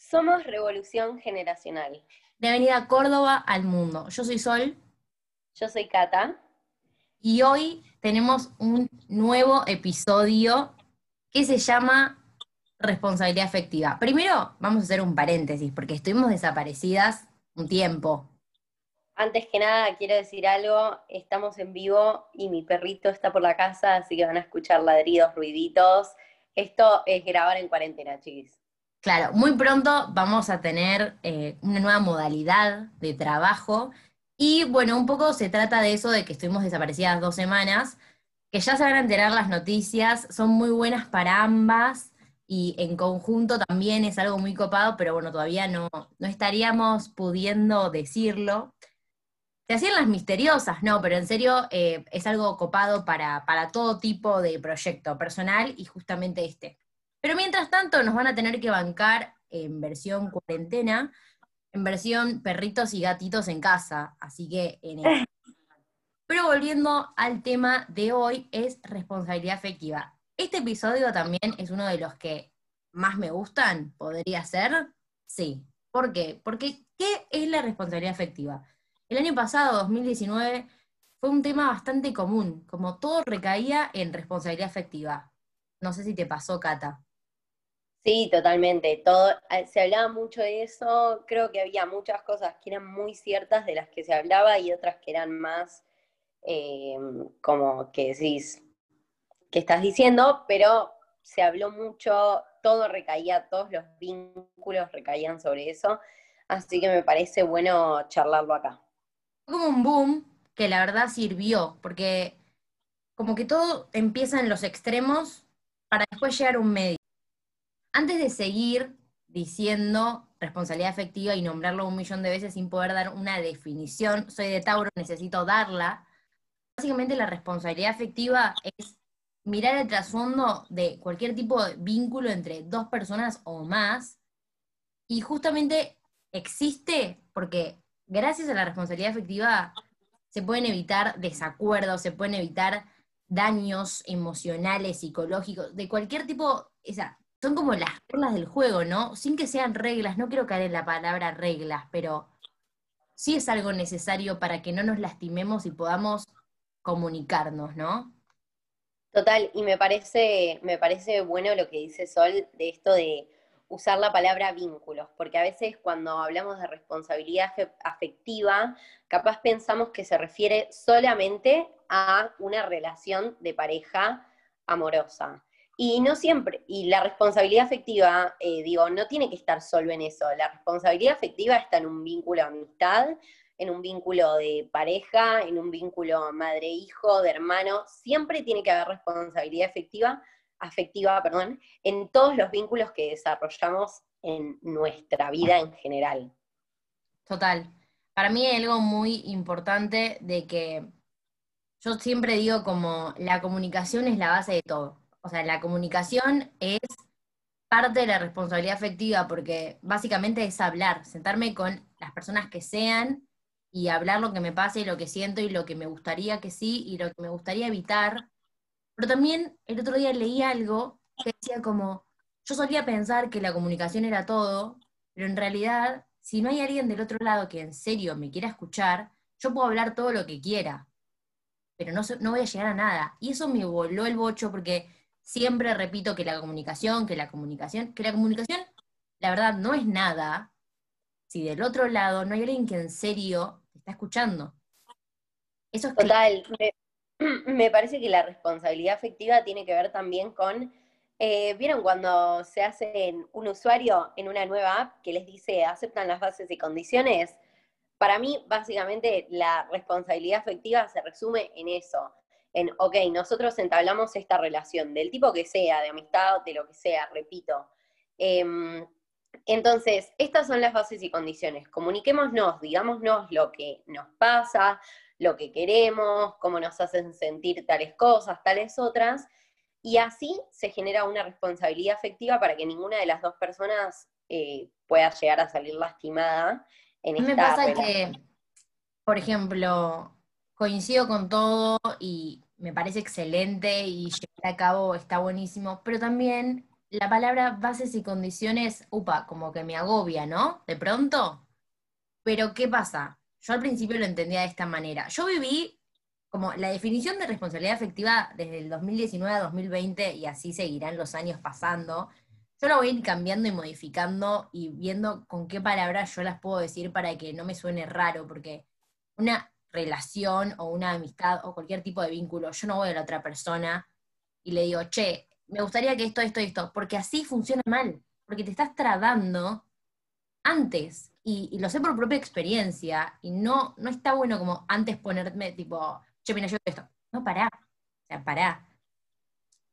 Somos Revolución Generacional. De Avenida Córdoba al mundo. Yo soy Sol. Yo soy Cata. Y hoy tenemos un nuevo episodio que se llama Responsabilidad Afectiva. Primero, vamos a hacer un paréntesis, porque estuvimos desaparecidas un tiempo. Antes que nada, quiero decir algo. Estamos en vivo y mi perrito está por la casa, así que van a escuchar ladridos, ruiditos. Esto es grabar en cuarentena, chiquis. Claro, muy pronto vamos a tener eh, una nueva modalidad de trabajo y bueno, un poco se trata de eso, de que estuvimos desaparecidas dos semanas, que ya se van a enterar las noticias, son muy buenas para ambas y en conjunto también es algo muy copado, pero bueno, todavía no, no estaríamos pudiendo decirlo. Se hacían las misteriosas, no, pero en serio eh, es algo copado para, para todo tipo de proyecto personal y justamente este. Pero mientras tanto nos van a tener que bancar en versión cuarentena, en versión perritos y gatitos en casa. Así que en Pero volviendo al tema de hoy, es responsabilidad afectiva. Este episodio también es uno de los que más me gustan, podría ser. Sí. ¿Por qué? Porque ¿qué es la responsabilidad afectiva? El año pasado, 2019, fue un tema bastante común, como todo recaía en responsabilidad afectiva. No sé si te pasó, Cata. Sí, totalmente. Todo, eh, se hablaba mucho de eso. Creo que había muchas cosas que eran muy ciertas de las que se hablaba y otras que eran más eh, como que decís, que estás diciendo, pero se habló mucho, todo recaía, todos los vínculos recaían sobre eso. Así que me parece bueno charlarlo acá. Como un boom que la verdad sirvió, porque como que todo empieza en los extremos para después llegar a un medio. Antes de seguir diciendo responsabilidad afectiva y nombrarlo un millón de veces sin poder dar una definición, soy de Tauro, necesito darla. Básicamente la responsabilidad afectiva es mirar el trasfondo de cualquier tipo de vínculo entre dos personas o más y justamente existe porque gracias a la responsabilidad afectiva se pueden evitar desacuerdos, se pueden evitar daños emocionales, psicológicos, de cualquier tipo, o sea, son como las reglas del juego, ¿no? Sin que sean reglas, no quiero caer en la palabra reglas, pero sí es algo necesario para que no nos lastimemos y podamos comunicarnos, ¿no? Total, y me parece, me parece bueno lo que dice Sol de esto de usar la palabra vínculos, porque a veces cuando hablamos de responsabilidad afectiva, capaz pensamos que se refiere solamente a una relación de pareja amorosa. Y no siempre, y la responsabilidad afectiva, eh, digo, no tiene que estar solo en eso. La responsabilidad afectiva está en un vínculo de amistad, en un vínculo de pareja, en un vínculo madre-hijo, de hermano. Siempre tiene que haber responsabilidad afectiva, afectiva, perdón, en todos los vínculos que desarrollamos en nuestra vida en general. Total. Para mí hay algo muy importante de que yo siempre digo como la comunicación es la base de todo o sea, la comunicación es parte de la responsabilidad afectiva porque básicamente es hablar, sentarme con las personas que sean y hablar lo que me pasa y lo que siento y lo que me gustaría que sí y lo que me gustaría evitar. Pero también el otro día leí algo que decía como, yo solía pensar que la comunicación era todo, pero en realidad, si no hay alguien del otro lado que en serio me quiera escuchar, yo puedo hablar todo lo que quiera, pero no, no voy a llegar a nada. Y eso me voló el bocho porque siempre repito que la comunicación, que la comunicación, que la comunicación, la verdad, no es nada si del otro lado no hay alguien que en serio está escuchando. Eso es Total, me, parece que la responsabilidad afectiva tiene que ver también con, eh, ¿vieron cuando se hace un usuario en una nueva app que les dice aceptan las bases y condiciones? Para mí, básicamente, la responsabilidad afectiva se resume en eso en, ok, nosotros entablamos esta relación, del tipo que sea, de amistad, de lo que sea, repito. Em, entonces, estas son las bases y condiciones. Comuniquémonos, digámonos lo que nos pasa, lo que queremos, cómo nos hacen sentir tales cosas, tales otras, y así se genera una responsabilidad afectiva para que ninguna de las dos personas eh, pueda llegar a salir lastimada en esta Me pasa que, por ejemplo, coincido con todo y me parece excelente y llevar a cabo está buenísimo, pero también la palabra bases y condiciones, upa, como que me agobia, ¿no? De pronto. Pero ¿qué pasa? Yo al principio lo entendía de esta manera. Yo viví como la definición de responsabilidad afectiva desde el 2019 a 2020 y así seguirán los años pasando. Yo lo voy a ir cambiando y modificando y viendo con qué palabras yo las puedo decir para que no me suene raro, porque una relación o una amistad o cualquier tipo de vínculo, yo no voy a la otra persona y le digo, che, me gustaría que esto, esto, esto, porque así funciona mal, porque te estás trabando antes, y, lo sé por propia experiencia, y no, no está bueno como antes ponerme tipo, che, mira, yo esto. No, pará. O sea, pará.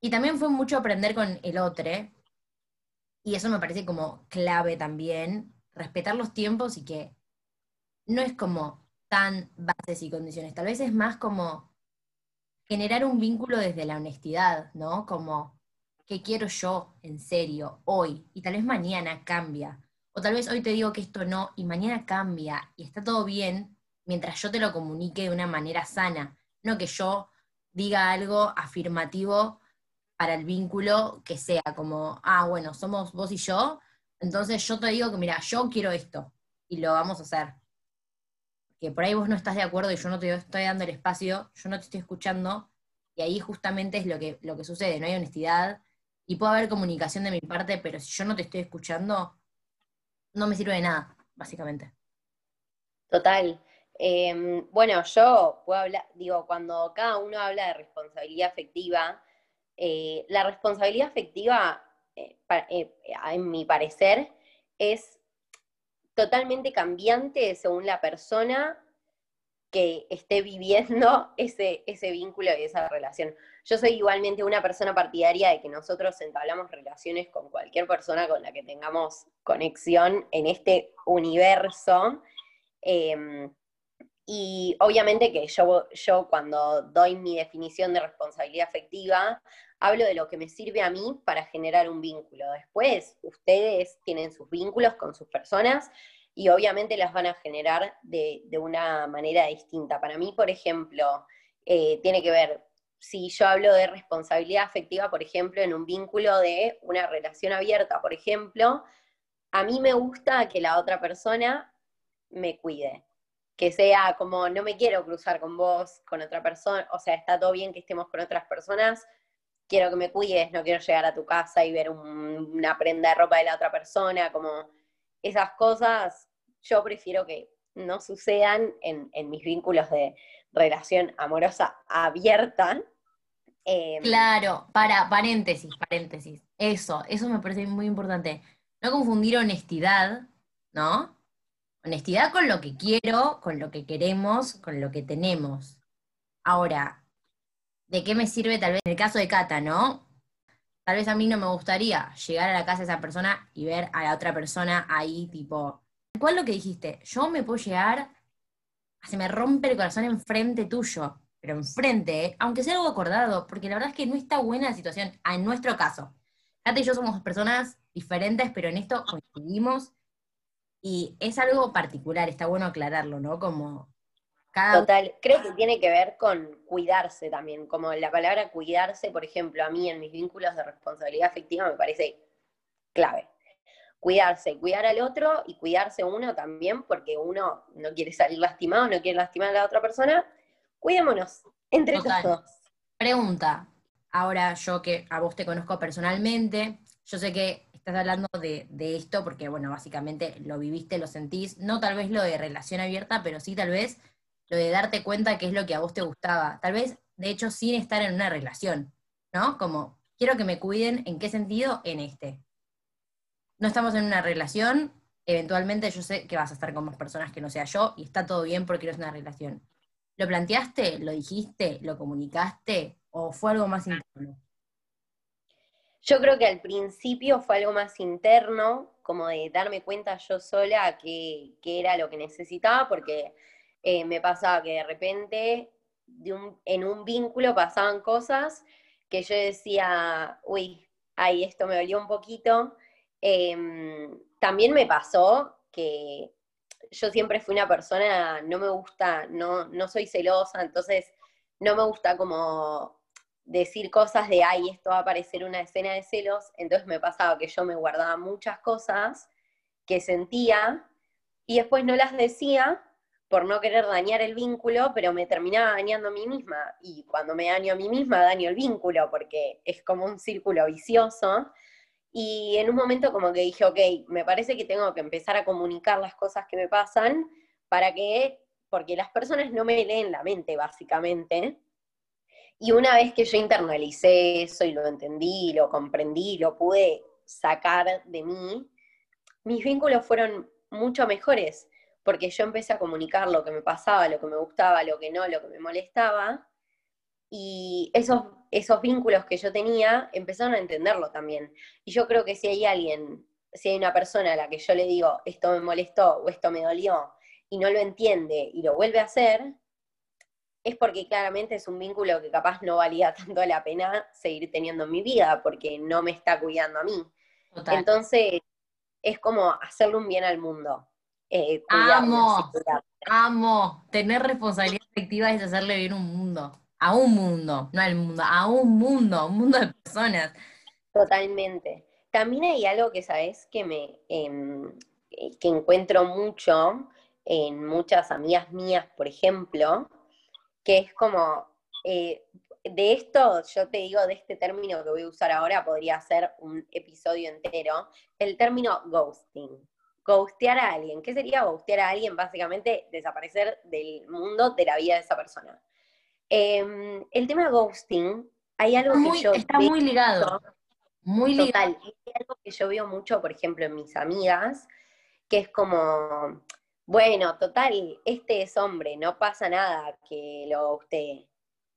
Y también fue mucho aprender con el otro, y eso me parece como clave también, respetar los tiempos y que no es como bases y condiciones, tal vez es más como generar un vínculo desde la honestidad, ¿no? Como, ¿qué quiero yo en serio hoy? Y tal vez mañana cambia. O tal vez hoy te digo que esto no y mañana cambia y está todo bien mientras yo te lo comunique de una manera sana, no que yo diga algo afirmativo para el vínculo que sea como, ah, bueno, somos vos y yo, entonces yo te digo que, mira, yo quiero esto y lo vamos a hacer. Que por ahí vos no estás de acuerdo y yo no te estoy dando el espacio, yo no te estoy escuchando, y ahí justamente es lo que, lo que sucede, no hay honestidad, y puede haber comunicación de mi parte, pero si yo no te estoy escuchando, no me sirve de nada, básicamente. Total. Em, bueno, yo puedo hablar, digo, cuando cada uno habla de responsabilidad afectiva, eh, la responsabilidad afectiva, eh, eh, en mi parecer, es totalmente cambiante según la persona que esté viviendo ese, ese vínculo y esa relación. Yo soy igualmente una persona partidaria de que nosotros entablamos relaciones con cualquier persona con la que tengamos conexión en este universo. Em, y obviamente que yo, yo cuando doy mi definición de responsabilidad afectiva, hablo de lo que me sirve a mí para generar un vínculo. Después, ustedes tienen sus vínculos con sus personas y obviamente las van a generar de, una manera distinta. Para mí, por ejemplo, eh, tiene que ver, si yo hablo de responsabilidad afectiva, por ejemplo, en un vínculo de una relación abierta, por ejemplo, a mí me gusta que la otra persona me cuide que sea como no me quiero cruzar con vos, con otra persona, o sea, está todo bien que estemos con otras personas, quiero que me cuides, no quiero llegar a tu casa y ver una prenda de ropa de la otra persona, como esas cosas, yo prefiero que no sucedan en, mis vínculos de relación amorosa abierta. Em, claro, para, paréntesis, paréntesis. Eso, eso me parece muy importante. No confundir honestidad, ¿no? Honestidad con lo que quiero, con lo que queremos, con lo que tenemos. Ahora, ¿de qué me sirve tal vez en el caso de Cata, no? Tal vez a mí no me gustaría llegar a la casa de esa persona y ver a la otra persona ahí, tipo, ¿cuál es lo que dijiste? Yo me puedo llegar, se me rompe el corazón enfrente tuyo, pero enfrente, ¿eh? aunque sea algo acordado, porque la verdad es que no está buena la situación, en nuestro caso. Cata y yo somos personas diferentes, pero en esto coincidimos y es algo particular, está bueno aclararlo, ¿no? Como cada... Total, creo que tiene que ver con cuidarse también, como la palabra cuidarse, por ejemplo, a mí en mis vínculos de responsabilidad afectiva me parece clave. Cuidarse, cuidar al otro y cuidarse uno también, porque uno no quiere salir lastimado, no quiere lastimar a la otra persona. Cuidémonos entre todos. Pregunta, ahora yo que a vos te conozco personalmente, yo sé que estás hablando de, esto porque, bueno, básicamente lo viviste, lo sentís, no tal vez lo de relación abierta, pero sí tal vez lo de darte cuenta qué es lo que a vos te gustaba. Tal vez, de hecho, sin estar en una relación, ¿no? Como, quiero que me cuiden, ¿en qué sentido? En este. No estamos en una relación, eventualmente yo sé que vas a estar con más personas que no sea yo y está todo bien porque no es una relación. ¿Lo planteaste? ¿Lo dijiste? ¿Lo comunicaste? ¿O fue algo más interno? Yo creo que al principio fue algo más interno, como de darme cuenta yo sola que, era lo que necesitaba, porque eh, me pasaba que de repente en un vínculo pasaban cosas que yo decía, uy, ay, esto me dolió un poquito. Em, también me pasó que yo siempre fui una persona, no me gusta, no, no soy celosa, entonces no me gusta como decir cosas de, ay, esto va a parecer una escena de celos, entonces me pasaba que yo me guardaba muchas cosas que sentía y después no las decía por no querer dañar el vínculo, pero me terminaba dañando a mí misma. Y cuando me daño a mí misma, daño el vínculo, porque es como un círculo vicioso. Y en un momento como que dije, ok, me parece que tengo que empezar a comunicar las cosas que me pasan para que, porque las personas no me leen la mente, básicamente. Y una vez que yo internalicé eso y lo entendí, lo comprendí, lo pude sacar de mí, mis vínculos fueron mucho mejores porque yo empecé a comunicar lo que me pasaba, lo que me gustaba, lo que no, lo que me molestaba, y esos, esos vínculos que yo tenía empezaron a entenderlo también. Y yo creo que si hay alguien, si hay una persona a la que yo le digo, esto me molestó o esto me dolió, y no lo entiende y lo vuelve a hacer, es porque claramente es un vínculo que capaz no valía tanto la pena seguir teniendo en mi vida, porque no me está cuidando a mí. Entonces, es como hacerle un bien al mundo. Eh, amo, amo. Tener responsabilidad efectiva es hacerle bien un mundo. A un mundo, no al mundo, a un mundo, un mundo de personas. Totalmente. También hay algo que, ¿sabes? Que me em, eh, que encuentro mucho en muchas amigas mías, por ejemplo, que es como, eh, de esto, yo te digo, de este término que voy a usar ahora, podría ser un episodio entero, el término ghosting ghostear a alguien. ¿Qué sería ghostear a alguien? Básicamente desaparecer del mundo, de la vida de esa persona. Em, el tema ghosting, hay algo que yo... Está muy ligado. Muy total, Hay algo que yo veo mucho, por ejemplo, en mis amigas, que es como, bueno, total, este es hombre, no pasa nada que lo ghostee.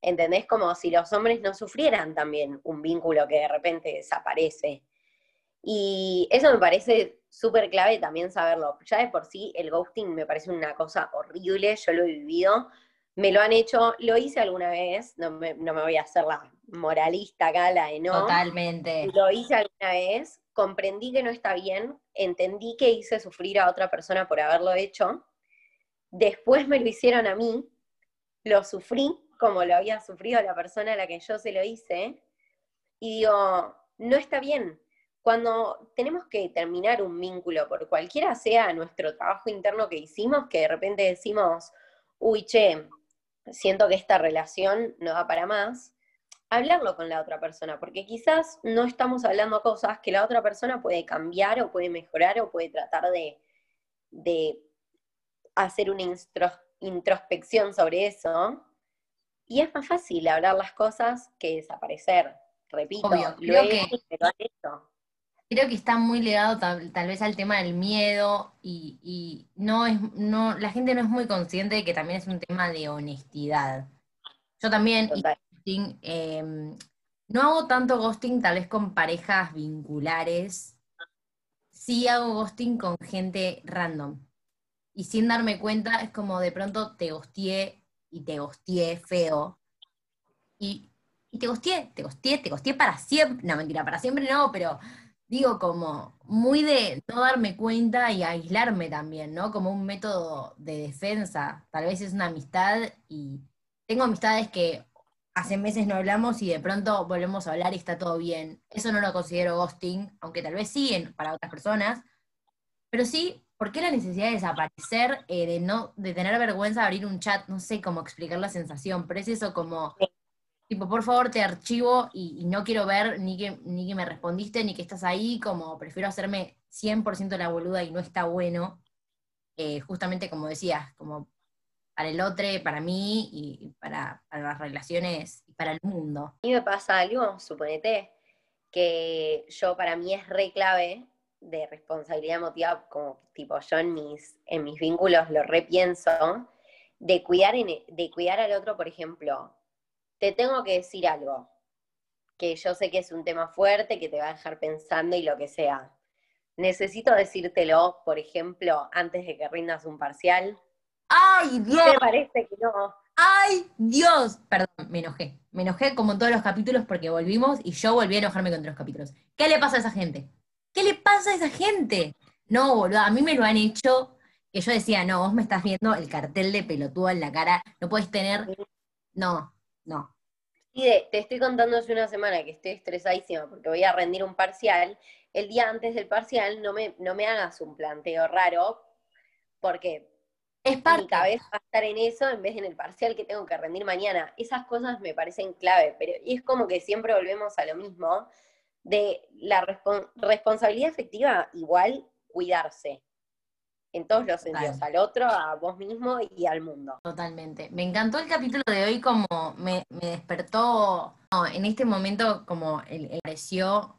¿Entendés? Como si los hombres no sufrieran también un vínculo que de repente desaparece. Y eso me parece súper clave también saberlo. Ya de por sí el ghosting me parece una cosa horrible, yo lo he vivido, me lo han hecho, lo hice alguna vez, no me, voy a hacer la moralista acá, la de no. Totalmente. Lo hice alguna vez, comprendí que no está bien, entendí que hice sufrir a otra persona por haberlo hecho, después me lo hicieron a mí, lo sufrí como lo había sufrido la persona a la que yo se lo hice, y digo, no está bien, cuando tenemos que terminar un vínculo, por cualquiera sea nuestro trabajo interno que hicimos, que de repente decimos, uy, che, siento que esta relación no da para más, hablarlo con la otra persona, porque quizás no estamos hablando cosas que la otra persona puede cambiar o puede mejorar o puede tratar de, de hacer una introspección sobre eso. Y es más fácil hablar las cosas que desaparecer. Repito, lo he hecho creo que está muy ligado tal, vez al tema del miedo y, no es, no, la gente no es muy consciente de que también es un tema de honestidad. Yo también em, no hago tanto ghosting tal vez con parejas vinculares, sí hago ghosting con gente random. Y sin darme cuenta es como de pronto te ghosteé y te ghosteé feo. Y, y te ghosteé, te ghosteé, te ghosteé para siempre. No, mentira, para siempre no, pero digo, como muy de no darme cuenta y aislarme también, ¿no? Como un método de defensa. Tal vez es una amistad y tengo amistades que hace meses no hablamos y de pronto volvemos a hablar y está todo bien. Eso no lo considero ghosting, aunque tal vez sí para otras personas. Pero sí, ¿por qué la necesidad de desaparecer, eh, de no, de tener vergüenza de abrir un chat? No sé cómo explicar la sensación, pero es eso como tipo, por favor te archivo y, no quiero ver ni que, ni que me respondiste ni que estás ahí, como prefiero hacerme 100% la boluda y no está bueno, eh, justamente como decías, como para el otro, para mí y para, las relaciones y para el mundo. A mí me pasa algo, suponete, que yo para mí es re clave de responsabilidad emotiva, como tipo yo en mis, en mis vínculos lo repienso, de cuidar, de cuidar al otro, por ejemplo, te tengo que decir algo, que yo sé que es un tema fuerte, que te va a dejar pensando y lo que sea. Necesito decírtelo, por ejemplo, antes de que rindas un parcial. ¡Ay, Dios! ¿Te parece que no? ¡Ay, Dios! Perdón, me enojé. Me enojé como en todos los capítulos porque volvimos y yo volví a enojarme con los capítulos. ¿Qué le pasa a esa gente? ¿Qué le pasa a esa gente? No, boludo, a mí me lo han hecho que yo decía, no, vos me estás viendo el cartel de pelotudo en la cara, no puedes tener... No, no. Y de, te estoy contando hace una semana que estoy estresadísima porque voy a rendir un parcial. El día antes del parcial no me, no me hagas un planteo raro porque es parte. mi cabeza va a estar en eso en vez de en el parcial que tengo que rendir mañana. Esas cosas me parecen clave, pero y es como que siempre volvemos a lo mismo de la responsabilidad efectiva igual cuidarse en todos los sentidos, al otro, a vos mismo y al mundo. Totalmente. Me encantó el capítulo de hoy como me, despertó, en este momento como el, pareció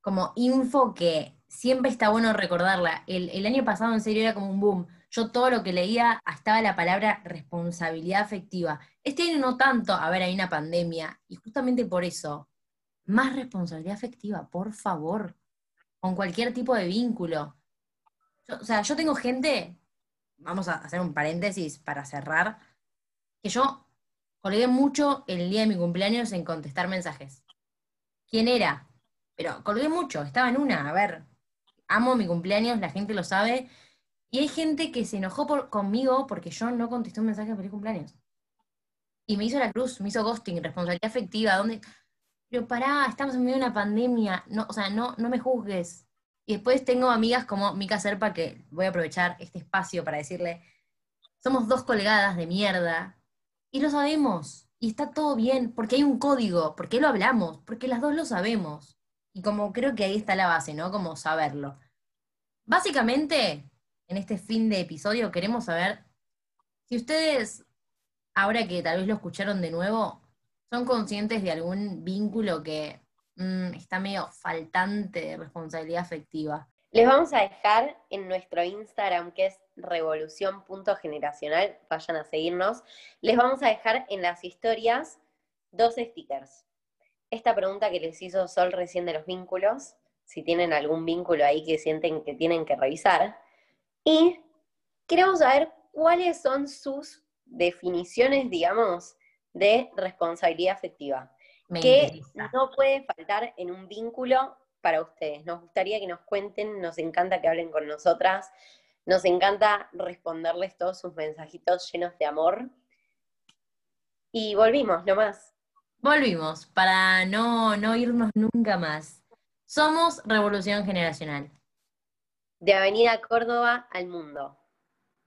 como info que siempre está bueno recordarla. El, el, año pasado en serio era como un boom. Yo todo lo que leía estaba la palabra responsabilidad afectiva. Este año no tanto, a ver, hay una pandemia, y justamente por eso, más responsabilidad afectiva, por favor, con cualquier tipo de vínculo o sea, yo tengo gente, vamos a hacer un paréntesis para cerrar, que yo colgué mucho el día de mi cumpleaños en contestar mensajes. ¿Quién era? Pero colgué mucho, estaba en una, a ver, amo mi cumpleaños, la gente lo sabe, y hay gente que se enojó por, conmigo porque yo no contesté un mensaje de feliz cumpleaños. Y me hizo la cruz, me hizo ghosting, responsabilidad afectiva, ¿dónde? Pero pará, estamos en medio de una pandemia, no, o sea, no, no me juzgues. Y después tengo amigas como Mika Serpa, que voy a aprovechar este espacio para decirle, somos dos colgadas de mierda, y lo sabemos, y está todo bien, porque hay un código, porque lo hablamos, porque las dos lo sabemos. Y como creo que ahí está la base, ¿no? Como saberlo. Básicamente, en este fin de episodio queremos saber si ustedes, ahora que tal vez lo escucharon de nuevo, son conscientes de algún vínculo que Mm, está medio faltante de responsabilidad afectiva. Les vamos a dejar en nuestro Instagram, que es revolución.generacional, vayan a seguirnos. Les vamos a dejar en las historias dos stickers. Esta pregunta que les hizo Sol recién de los vínculos, si tienen algún vínculo ahí que sienten que tienen que revisar. Y queremos saber cuáles son sus definiciones, digamos, de responsabilidad afectiva que no puede faltar en un vínculo para ustedes. Nos gustaría que nos cuenten, nos encanta que hablen con nosotras, nos encanta responderles todos sus mensajitos llenos de amor. Y volvimos, nomás. Volvimos, para no, no irnos nunca más. Somos Revolución Generacional. De Avenida Córdoba al mundo.